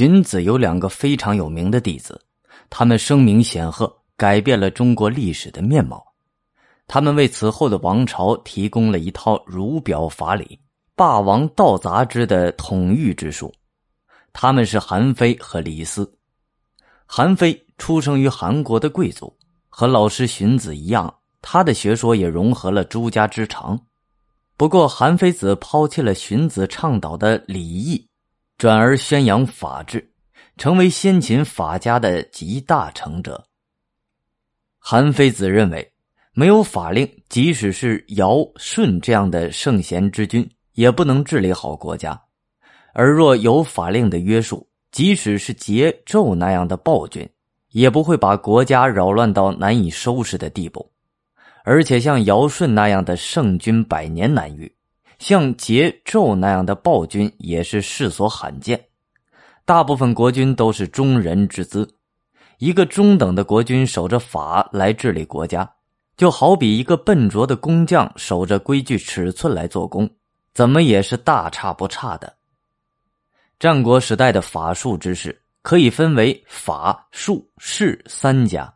荀子有两个非常有名的弟子，他们声名显赫，改变了中国历史的面貌。他们为此后的王朝提供了一套儒表法理、霸王道杂之的统御之术。他们是韩非和李斯。韩非出生于韩国的贵族，和老师荀子一样，他的学说也融合了诸家之长。不过，韩非子抛弃了荀子倡导的礼义。转而宣扬法治，成为先秦法家的集大成者。韩非子认为，没有法令，即使是尧舜这样的圣贤之君，也不能治理好国家；而若有法令的约束，即使是桀纣那样的暴君，也不会把国家扰乱到难以收拾的地步。而且，像尧舜那样的圣君，百年难遇。像桀纣那样的暴君也是世所罕见，大部分国君都是中人之资。一个中等的国君守着法来治理国家，就好比一个笨拙的工匠守着规矩尺寸来做工，怎么也是大差不差的。战国时代的法术之士可以分为法术士三家，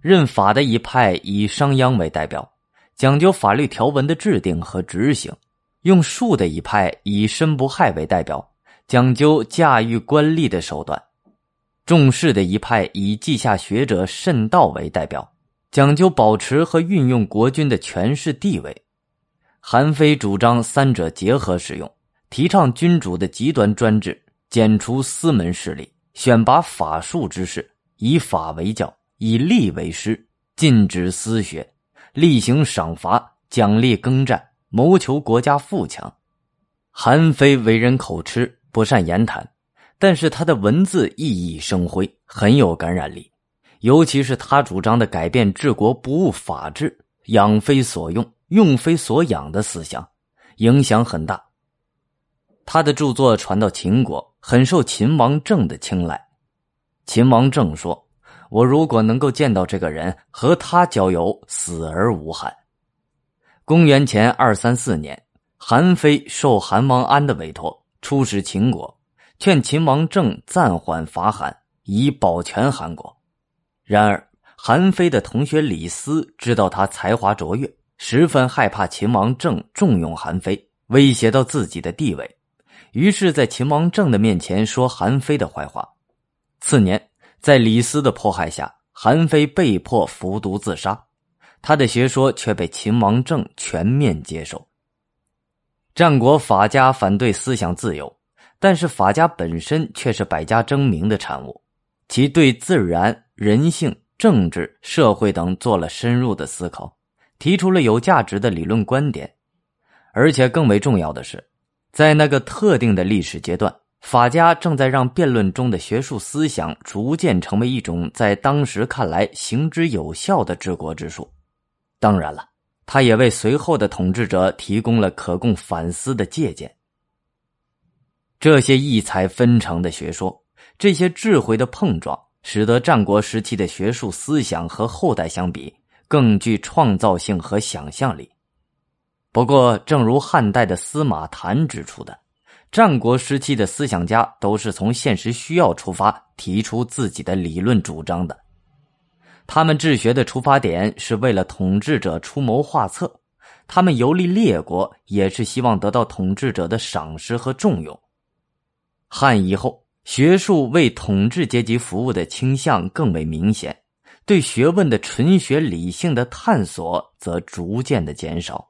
任法的一派以商鞅为代表，讲究法律条文的制定和执行。用术的一派以申不害为代表，讲究驾驭官吏的手段；重视的一派以稷下学者慎道为代表，讲究保持和运用国君的权势地位。韩非主张三者结合使用，提倡君主的极端专制，剪除私门势力，选拔法术之士，以法为教，以吏为师，禁止私学，厉行赏罚，奖励耕战。谋求国家富强，韩非为人口吃，不善言谈，但是他的文字熠熠生辉，很有感染力。尤其是他主张的改变治国不务法治、养非所用、用非所养的思想，影响很大。他的著作传到秦国，很受秦王政的青睐。秦王政说：“我如果能够见到这个人，和他交友，死而无憾。”公元前二三四年，韩非受韩王安的委托，出使秦国，劝秦王政暂缓伐韩，以保全韩国。然而，韩非的同学李斯知道他才华卓越，十分害怕秦王政重用韩非，威胁到自己的地位，于是，在秦王政的面前说韩非的坏话。次年，在李斯的迫害下，韩非被迫服毒自杀。他的学说却被秦王政全面接受。战国法家反对思想自由，但是法家本身却是百家争鸣的产物，其对自然、人性、政治、社会等做了深入的思考，提出了有价值的理论观点。而且更为重要的是，在那个特定的历史阶段，法家正在让辩论中的学术思想逐渐成为一种在当时看来行之有效的治国之术。当然了，他也为随后的统治者提供了可供反思的借鉴。这些异彩纷呈的学说，这些智慧的碰撞，使得战国时期的学术思想和后代相比更具创造性和想象力。不过，正如汉代的司马谈指出的，战国时期的思想家都是从现实需要出发，提出自己的理论主张的。他们治学的出发点是为了统治者出谋划策，他们游历列国也是希望得到统治者的赏识和重用。汉以后，学术为统治阶级服务的倾向更为明显，对学问的纯学理性的探索则逐渐的减少。